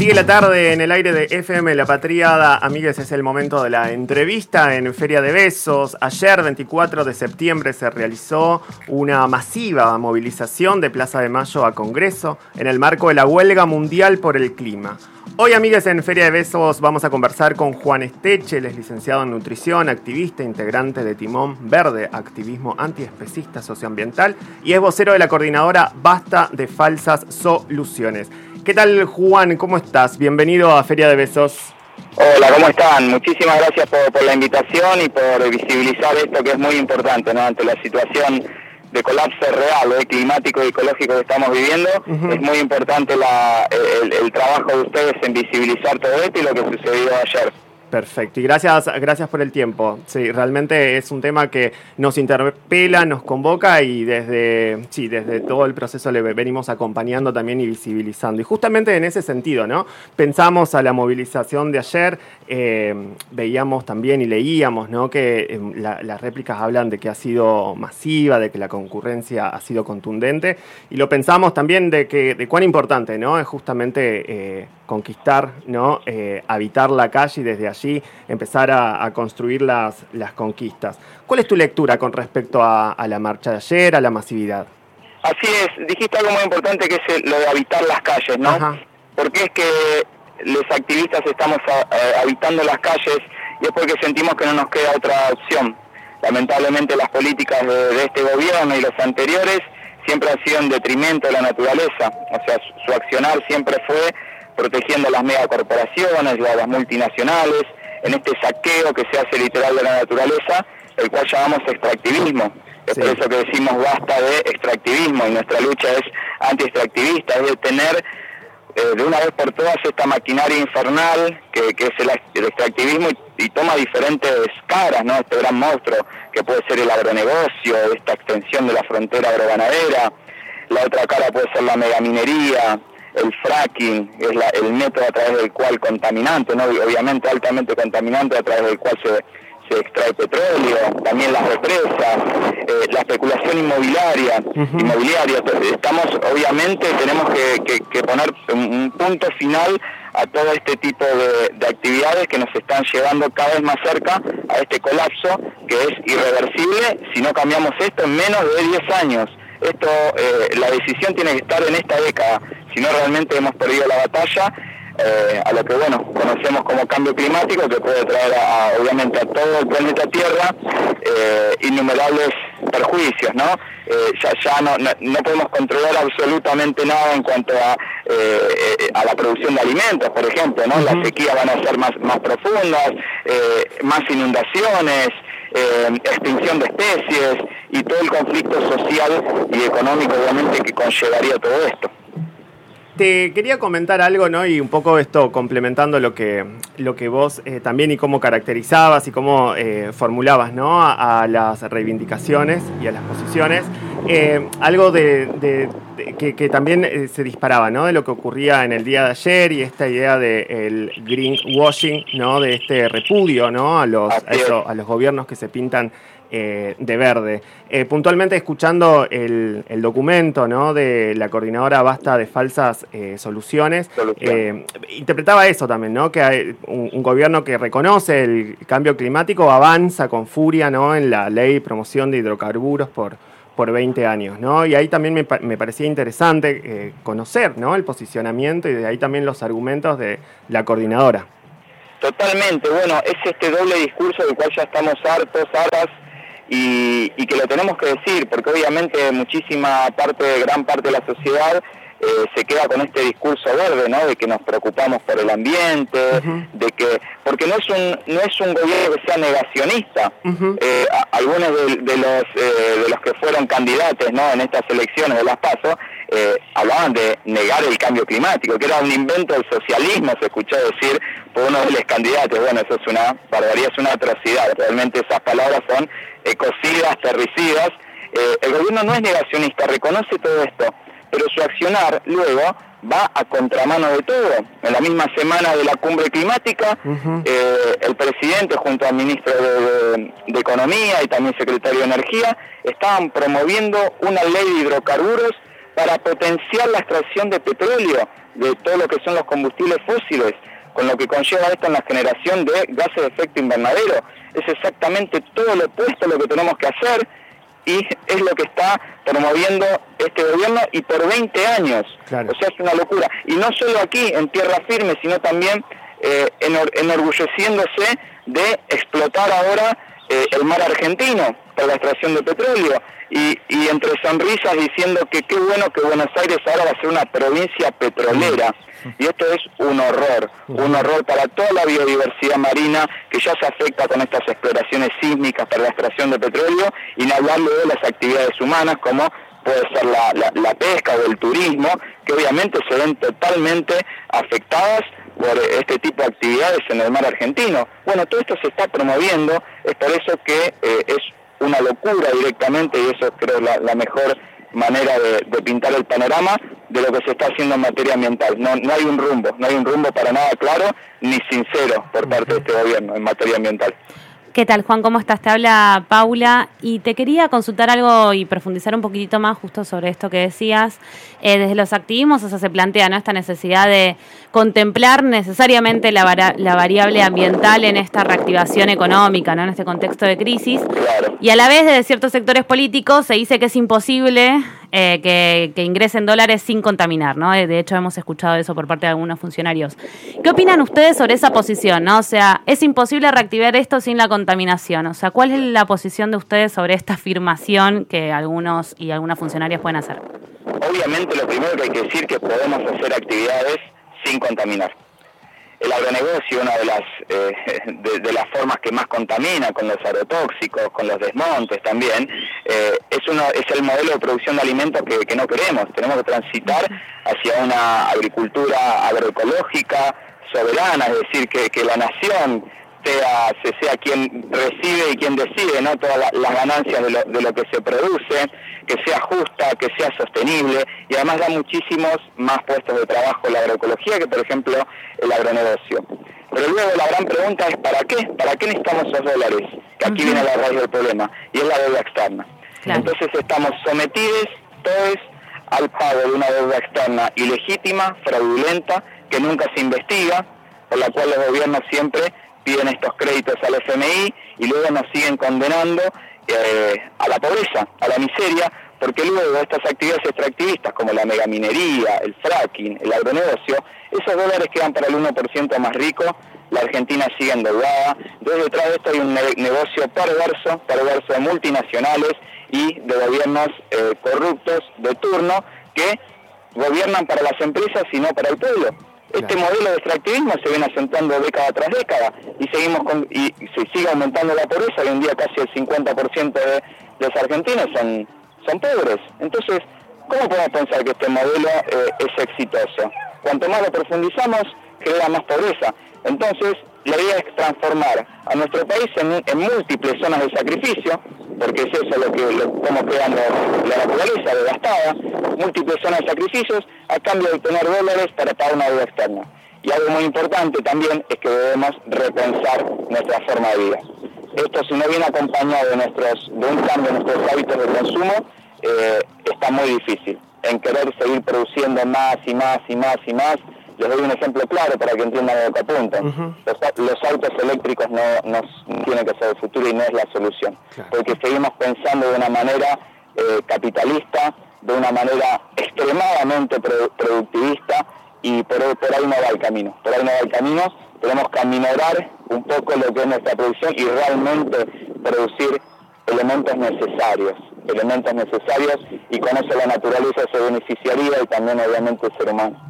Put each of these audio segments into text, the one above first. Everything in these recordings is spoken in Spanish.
Sigue la tarde en el aire de FM La Patriada. Amigues, es el momento de la entrevista en Feria de Besos. Ayer, 24 de septiembre, se realizó una masiva movilización de Plaza de Mayo a Congreso en el marco de la huelga mundial por el clima. Hoy, amigues, en Feria de Besos vamos a conversar con Juan Esteche, es licenciado en nutrición, activista, integrante de Timón Verde, activismo antiespecista socioambiental y es vocero de la coordinadora Basta de Falsas Soluciones. ¿Qué tal, Juan? ¿Cómo estás? Bienvenido a Feria de Besos. Hola, ¿cómo están? Muchísimas gracias por, la invitación y por visibilizar esto que es muy importante, ¿no? Ante la situación de colapso real, ¿eh? climático y ecológico que estamos viviendo, es muy importante el, el trabajo de ustedes en visibilizar todo esto y lo que sucedió ayer. Perfecto, y gracias, gracias por el tiempo. Sí, realmente es un tema que nos interpela, nos convoca y desde, sí, desde todo el proceso le venimos acompañando también y visibilizando. Y justamente en ese sentido, ¿no? Pensamos a la movilización de ayer, eh, veíamos también y leíamos, ¿no? Que em, las réplicas hablan de que ha sido masiva, de que la concurrencia ha sido contundente, y lo pensamos también de que de cuán importante, ¿no? Es justamente eh, conquistar, ¿no? Eh, habitar la calle y desde allí empezar a, construir las, las, conquistas. ¿Cuál es tu lectura con respecto a, la marcha de ayer, a la masividad? Así es, dijiste algo muy importante que es lo de habitar las calles, ¿no? Porque es que los activistas estamos habitando las calles y es porque sentimos que no nos queda otra opción. Lamentablemente las políticas de, de este gobierno y los anteriores siempre han sido en detrimento de la naturaleza, o sea, su accionar siempre fue protegiendo a las megacorporaciones y a las multinacionales, en este saqueo que se hace literal de la naturaleza, el cual llamamos extractivismo. Es por eso que decimos basta de extractivismo y nuestra lucha es anti-extractivista, es de tener eh, de una vez por todas esta maquinaria infernal que, es el, extractivismo y, toma diferentes caras, ¿no? Este gran monstruo que puede ser el agronegocio, esta extensión de la frontera agroganadera, la otra cara puede ser la megaminería, el fracking es el método a través del cual contaminante, ¿no? obviamente altamente contaminante a través del cual se, extrae petróleo, también las represas, eh, la especulación inmobiliaria, inmobiliaria. estamos, obviamente, tenemos que, poner un, punto final a todo este tipo de, de, actividades que nos están llevando cada vez más cerca a este colapso que es irreversible si no cambiamos esto en menos de 10 años. Esto, eh, la decisión tiene que estar en esta década, si no realmente hemos perdido la batalla eh, a lo que bueno conocemos como cambio climático que puede traer obviamente a todo el planeta Tierra eh, innumerables perjuicios, ¿no? ya ya no, no, podemos controlar absolutamente nada en cuanto a, a la producción de alimentos, por ejemplo, ¿no? Las sequías van a ser más, más profundas, más inundaciones, extinción de especies y todo el conflicto social y económico obviamente que conllevaría todo esto. Te quería comentar algo, ¿no? Y un poco esto complementando lo que, lo que vos eh, también y cómo caracterizabas y cómo eh, formulabas, ¿no? A, las reivindicaciones y a las posiciones. Eh, algo de, que, también se disparaba, ¿no? De lo que ocurría en el día de ayer y esta idea del greenwashing, ¿no? De este repudio, ¿no? A los, a los gobiernos que se pintan eh, de verde. Eh, puntualmente escuchando el, documento ¿no? de la coordinadora Basta de Falsas eh, Soluciones, interpretaba eso también, ¿no? que hay un, gobierno que reconoce el cambio climático avanza con furia ¿no? en la ley de promoción de hidrocarburos por, por 20 años. ¿no? Y ahí también me, me parecía interesante conocer ¿no? el posicionamiento y de ahí también los argumentos de la coordinadora. Totalmente, bueno, es este doble discurso del cual ya estamos hartos, hartas, y, que lo tenemos que decir, porque obviamente muchísima parte, gran parte de la sociedad eh, se queda con este discurso verde, ¿no? De que nos preocupamos por el ambiente, de que porque no es un no es un gobierno que sea negacionista. Eh, algunos de, los eh, de los que fueron candidatos, ¿no? En estas elecciones de las PASO hablaban de negar el cambio climático, que era un invento del socialismo, se escuchó decir por uno de los candidatos. Bueno, eso es una barbaridad, es una atrocidad. Realmente esas palabras son ecocidas, terricidas. el gobierno no es negacionista, reconoce todo esto pero su accionar luego va a contramano de todo. En la misma semana de la cumbre climática, eh, el presidente junto al ministro de, Economía y también secretario de Energía estaban promoviendo una ley de hidrocarburos para potenciar la extracción de petróleo, de todo lo que son los combustibles fósiles, con lo que conlleva esto en la generación de gases de efecto invernadero. Es exactamente todo lo opuesto a lo que tenemos que hacer y es lo que está promoviendo este gobierno y por 20 años. O sea, es una locura. Y no solo aquí, en tierra firme, sino también eh, enorgulleciéndose de explotar ahora eh, el mar argentino para la extracción de petróleo. Y, y, entre sonrisas diciendo que qué bueno que Buenos Aires ahora va a ser una provincia petrolera. Y esto es un horror, un horror para toda la biodiversidad marina que ya se afecta con estas exploraciones sísmicas para la extracción de petróleo y no hablar de las actividades humanas como puede ser la, pesca o el turismo, que obviamente se ven totalmente afectadas por este tipo de actividades en el mar argentino. Bueno, todo esto se está promoviendo, es por eso que eh, es una locura directamente y eso creo la, la mejor manera de, pintar el panorama de lo que se está haciendo en materia ambiental. No, no hay un rumbo, no hay un rumbo para nada claro ni sincero por parte de este gobierno en materia ambiental. ¿Qué tal, Juan? ¿Cómo estás? Te habla Paula y te quería consultar algo y profundizar un poquitito más justo sobre esto que decías. Eh, desde los activismos se plantea ¿no? esta necesidad de contemplar necesariamente la, la, variable ambiental en esta reactivación económica, ¿no? en este contexto de crisis. Y a la vez desde ciertos sectores políticos se dice que es imposible eh, que, ingresen dólares sin contaminar, ¿no? De hecho, hemos escuchado eso por parte de algunos funcionarios. ¿Qué opinan ustedes sobre esa posición, no? O sea, es imposible reactivar esto sin la contaminación. O sea, ¿cuál es la posición de ustedes sobre esta afirmación que algunos y algunas funcionarias pueden hacer? Obviamente, lo primero que hay que decir es que podemos hacer actividades sin contaminar el agronegocio, una de las, eh, de, las formas que más contamina con los agrotóxicos, con los desmontes también, eh, es, uno, es el modelo de producción de alimentos que, no queremos. Tenemos que transitar hacia una agricultura agroecológica, soberana, es decir, que, que la nación sea, se sea quien recibe y quien decide ¿no? todas las ganancias de lo, de lo que se produce, que sea justa, que sea sostenible y además da muchísimos más puestos de trabajo la agroecología que por ejemplo el agronegocio. Pero luego la gran pregunta es ¿para qué? ¿Para qué necesitamos esos dólares? Que aquí viene la raíz del problema y es la deuda externa. Entonces estamos sometidos todos al pago de una deuda externa ilegítima, fraudulenta, que nunca se investiga, por la cual los gobiernos siempre piden estos créditos al FMI y luego nos siguen condenando eh, a la pobreza, a la miseria, porque luego estas actividades extractivistas como la megaminería, el fracking, el agronegocio, esos dólares quedan para el 1% más rico, la Argentina sigue endeudada, entonces detrás de esto hay un negocio perverso, perverso de multinacionales y de gobiernos eh, corruptos de turno que gobiernan para las empresas y no para el pueblo. Este modelo de extractivismo se viene acentuando década tras década y seguimos con, y se sigue aumentando la pobreza. Hoy en día casi el 50% de los argentinos son, son pobres. Entonces, ¿cómo podemos pensar que este modelo eh, es exitoso? Cuanto más lo profundizamos, crea más pobreza. Entonces, la idea es transformar a nuestro país en, múltiples zonas de sacrificio, porque es eso lo que estamos creando la naturaleza devastada, múltiples zonas de sacrificios a cambio de tener dólares para pagar una deuda externa. Y algo muy importante también es que debemos repensar nuestra forma de vida. Esto si no viene acompañado de, nuestros, de un cambio en nuestros hábitos de consumo, eh, está muy difícil. En querer seguir produciendo más y más y más y más, les doy un ejemplo claro para que entiendan lo que apuntan. los, autos eléctricos no, tienen que ser el futuro y no es la solución. Porque seguimos pensando de una manera eh, capitalista, de una manera extremadamente productivista y por, ahí no va el camino. Por ahí no va el camino. Tenemos que aminorar un poco lo que es nuestra producción y realmente producir elementos necesarios, elementos necesarios y con eso la naturaleza se beneficiaría y también obviamente el ser humano.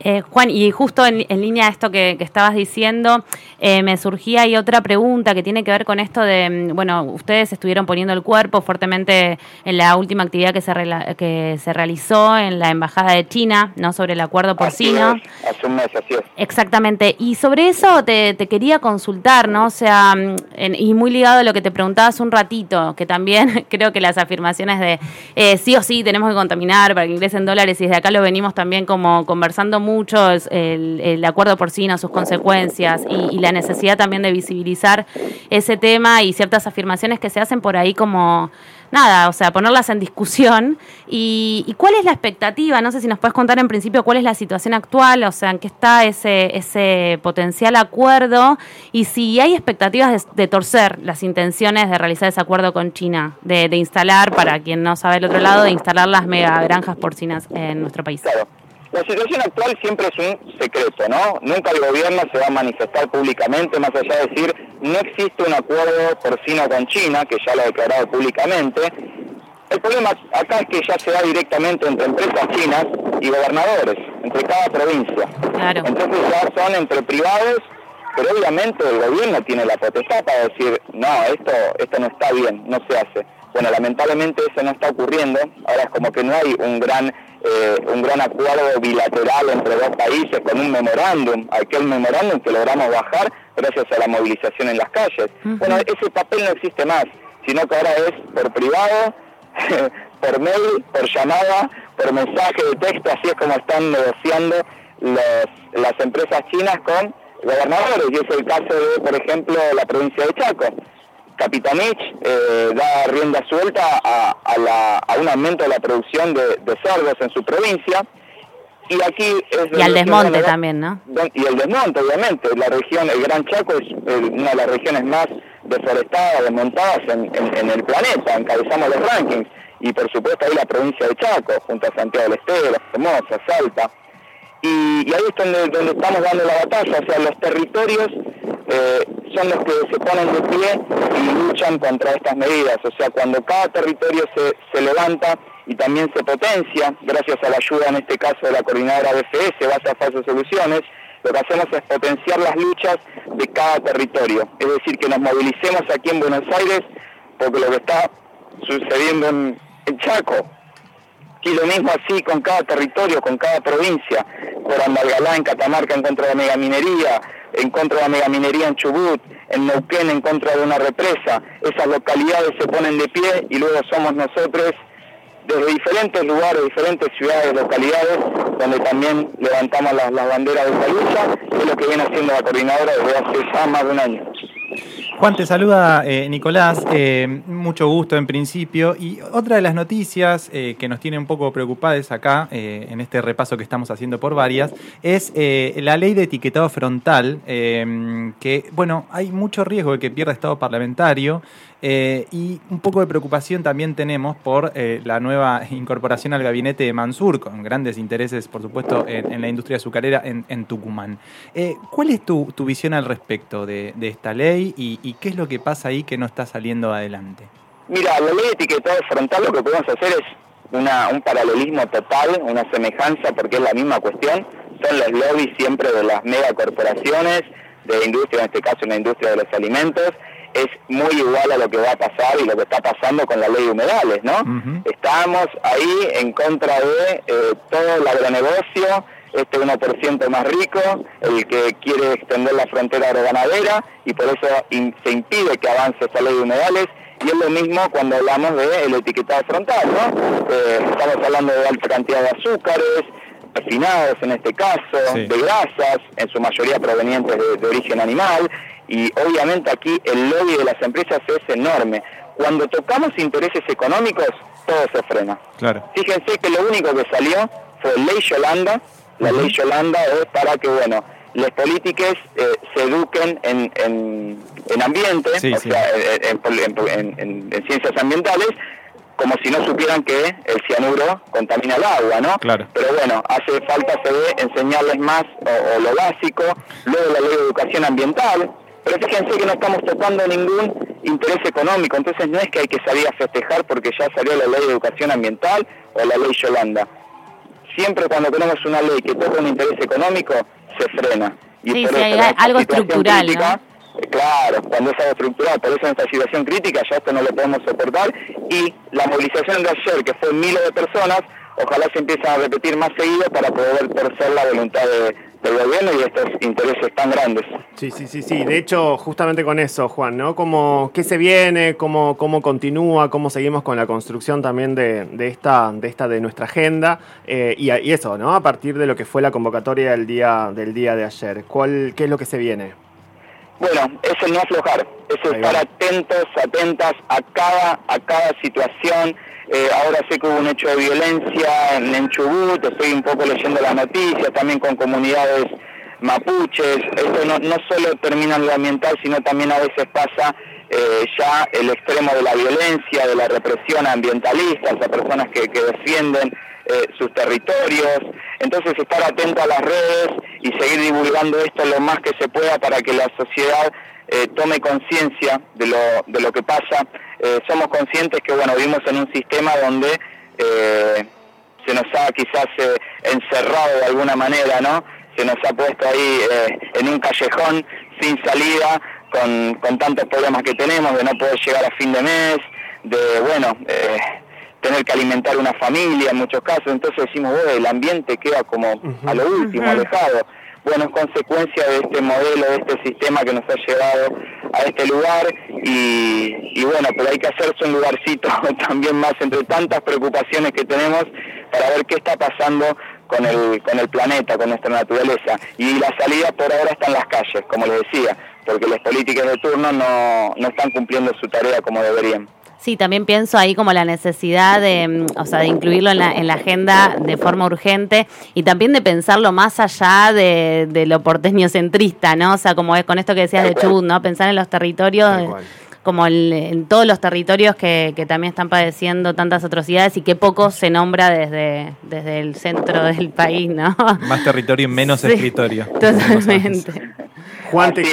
Eh, Juan, y justo en, línea de esto que, estabas diciendo, eh, me surgía ahí otra pregunta que tiene que ver con esto de, mm, bueno, ustedes estuvieron poniendo el cuerpo fuertemente en la última actividad que se, que se realizó en la Embajada de China, ¿no? Sobre el acuerdo porcino. hace un mes, así es. Exactamente. Y sobre eso te, quería consultar, ¿no? O sea, mm, y muy ligado a lo que te preguntabas un ratito, que también creo que las afirmaciones de eh, sí o sí tenemos que contaminar para que ingresen dólares y desde acá lo venimos también como conversando mucho el, el acuerdo porcino, sus consecuencias y, la necesidad también de visibilizar ese tema y ciertas afirmaciones que se hacen por ahí como nada, o sea, ponerlas en discusión. Y, cuál es la expectativa? No sé si nos puedes contar en principio cuál es la situación actual, o sea, en qué está ese, ese potencial acuerdo y si hay expectativas de, torcer las intenciones de realizar ese acuerdo con China, de, de, instalar, para quien no sabe el otro lado, de instalar las mega granjas porcinas en nuestro país. La situación actual siempre es un secreto, ¿no? Nunca el gobierno se va a manifestar públicamente, más allá de decir, no existe un acuerdo porcino con China, que ya lo ha declarado públicamente. El problema acá es que ya se da directamente entre empresas chinas y gobernadores, entre cada provincia. Claro. Entonces ya son entre privados, pero obviamente el gobierno tiene la potestad para decir, no, esto, esto no está bien, no se hace. Bueno, lamentablemente eso no está ocurriendo. Ahora es como que no hay un gran eh, un gran acuerdo bilateral entre dos países con un memorándum, aquel memorándum que logramos bajar gracias a la movilización en las calles. Bueno, ese papel no existe más, sino que ahora es por privado, por mail, por llamada, por mensaje de texto, así es como están negociando las empresas chinas con gobernadores, y es el caso de, por ejemplo, la provincia de Chaco. Capitanich eh, da rienda suelta a, un aumento de la producción de, cerdos en su provincia. Y aquí es... Y al desmonte también, ¿no? Y el desmonte, obviamente. La región, el Gran Chaco es una de las regiones más deforestadas, desmontadas en, el planeta. Encabezamos los rankings. Y por supuesto ahí la provincia de Chaco, junto a Santiago del Estero, Formosa, Salta. Y, ahí es donde, donde estamos dando la batalla. O sea, los territorios eh, son los que se ponen de pie y luchan contra estas medidas. O sea, cuando cada territorio se, se levanta y también se potencia, gracias a la ayuda en este caso de la coordinadora BFS, Base a Falsas Soluciones, lo que hacemos es potenciar las luchas de cada territorio. Es decir, que nos movilicemos aquí en Buenos Aires porque lo que está sucediendo en, Chaco, y lo mismo así con cada territorio, con cada provincia, por Andalgalá, en Catamarca en contra de la megaminería, en contra de la megaminería en Chubut, en Neuquén en contra de una represa. Esas localidades se ponen de pie y luego somos nosotros desde diferentes lugares, diferentes ciudades, localidades, donde también levantamos las, banderas de esa lucha, es lo que viene haciendo la coordinadora desde hace ya más de un año. Juan, te saluda eh, Nicolás, eh, mucho gusto en principio. Y otra de las noticias eh, que nos tiene un poco preocupadas acá, en este repaso que estamos haciendo por varias, es la ley de etiquetado frontal, que, bueno, hay mucho riesgo de que pierda estado parlamentario. Eh, y un poco de preocupación también tenemos por eh, la nueva incorporación al gabinete de Mansur, con grandes intereses, por supuesto, en, la industria azucarera en, Tucumán. Eh, ¿Cuál es tu, visión al respecto de, esta ley y, qué es lo que pasa ahí que no está saliendo adelante? Mira, la ley de etiquetado frontal lo que podemos hacer es un paralelismo total, una semejanza, porque es la misma cuestión. Son los lobbies siempre de las megacorporaciones, de industria, en este caso una industria de los alimentos, es muy igual a lo que va a pasar y lo que está pasando con la ley de humedales, ¿no? Estamos ahí en contra de eh, todo el agronegocio, este 1% más rico, el que quiere extender la frontera agroganadera y por eso se impide que avance esta ley de humedales. Y es lo mismo cuando hablamos del etiquetado frontal, ¿no? Eh, estamos hablando de alta cantidad de azúcares, refinados en este caso, de grasas, en su mayoría provenientes de origen animal, y obviamente aquí el lobby de las empresas es enorme. Cuando tocamos intereses económicos, todo se frena. Claro. Fíjense que lo único que salió fue ley Yolanda. La ley Yolanda es para que, bueno, las políticas eh, se eduquen en, en, ambiente, o sea, en, ciencias ambientales, como si no supieran que el cianuro contamina el agua, ¿no? Claro. Pero bueno, hace falta se ve, enseñarles más o, lo básico, luego la ley de educación ambiental, pero fíjense que no estamos tocando ningún interés económico, entonces no es que hay que salir a festejar porque ya salió la ley de educación ambiental o la ley Yolanda. siempre cuando tenemos una ley que toca un interés económico, se frena. Y sí, sí, hay algo estructural, Claro, cuando es algo estructural, por eso en esta situación crítica ya esto no lo podemos soportar y la movilización de ayer, que fue miles de personas, ojalá se empiece a repetir más seguido para poder torcer la voluntad del gobierno y estos intereses tan grandes. Sí, sí, sí, sí. De hecho, justamente con eso, Juan, ¿no? ¿Cómo, ¿Qué se viene? ¿Cómo, cómo continúa? ¿Cómo seguimos con la construcción también de, de esta, de esta de nuestra agenda? Eh, y, y, eso, ¿no? A partir de lo que fue la convocatoria del día, del día de ayer. ¿Cuál, ¿Qué es lo que se viene? Bueno, es el no aflojar, es estar atentos, atentas a cada, a cada situación. Eh, ahora sé que hubo un hecho de violencia en, Chubut, estoy un poco leyendo las noticias, también con comunidades mapuches. Esto no, no solo termina en lo ambiental, sino también a veces pasa eh, ya el extremo de la violencia, de la represión ambientalista, a personas que, que defienden eh, sus territorios. Entonces estar atento a las redes y seguir divulgando esto lo más que se pueda para que la sociedad eh, tome conciencia de lo, de lo que pasa. Eh, somos conscientes que bueno vivimos en un sistema donde se nos ha quizás encerrado de alguna manera, ¿no? Se nos ha puesto ahí en un callejón sin salida, con, con tantos problemas que tenemos, de no poder llegar a fin de mes, de bueno, tener que alimentar una familia en muchos casos, entonces decimos, el ambiente queda como a lo último, alejado. Bueno, es consecuencia de este modelo, de este sistema que nos ha llevado a este lugar y, bueno, pero hay que hacerse un lugarcito también más entre tantas preocupaciones que tenemos para ver qué está pasando con el, con el planeta, con nuestra naturaleza. Y la salida por ahora está en las calles, como les decía, porque las políticas de turno no, no están cumpliendo su tarea como deberían. Sí, también pienso ahí como la necesidad de, mm, o sea, de incluirlo en la, en la agenda de forma urgente y también de pensarlo más allá de, de lo porteño centrista, ¿no? O sea, como es con esto que decías de Chubut, ¿no? Pensar en los territorios como en todos los territorios que, que, también están padeciendo tantas atrocidades y que poco se nombra desde, desde el centro del país, ¿no? Más territorio y menos escritorio. Totalmente. Juan, te,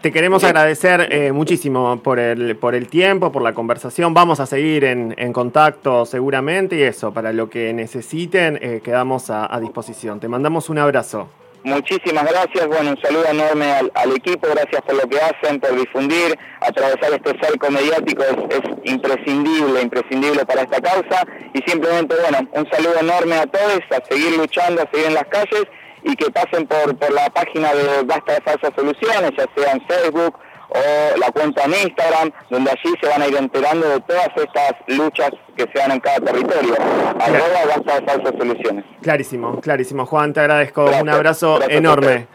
te queremos agradecer eh, muchísimo por el, por el tiempo, por la conversación. Vamos a seguir en, en contacto seguramente y eso, para lo que necesiten, eh, quedamos a, a, disposición. Te mandamos un abrazo. Muchísimas gracias, bueno, un saludo enorme al, al, equipo, gracias por lo que hacen, por difundir, atravesar este cerco mediático es, es imprescindible, imprescindible para esta causa y simplemente, bueno, un saludo enorme a todos, a seguir luchando, a seguir en las calles y que pasen por, por la página de Basta de Falsas Soluciones, ya sea en Facebook o la cuenta en Instagram, donde allí se van a ir enterando de todas estas luchas que se dan en cada territorio. Arroba Basta de Falsas Soluciones. Clarísimo, clarísimo. Juan, te agradezco. Un abrazo enorme.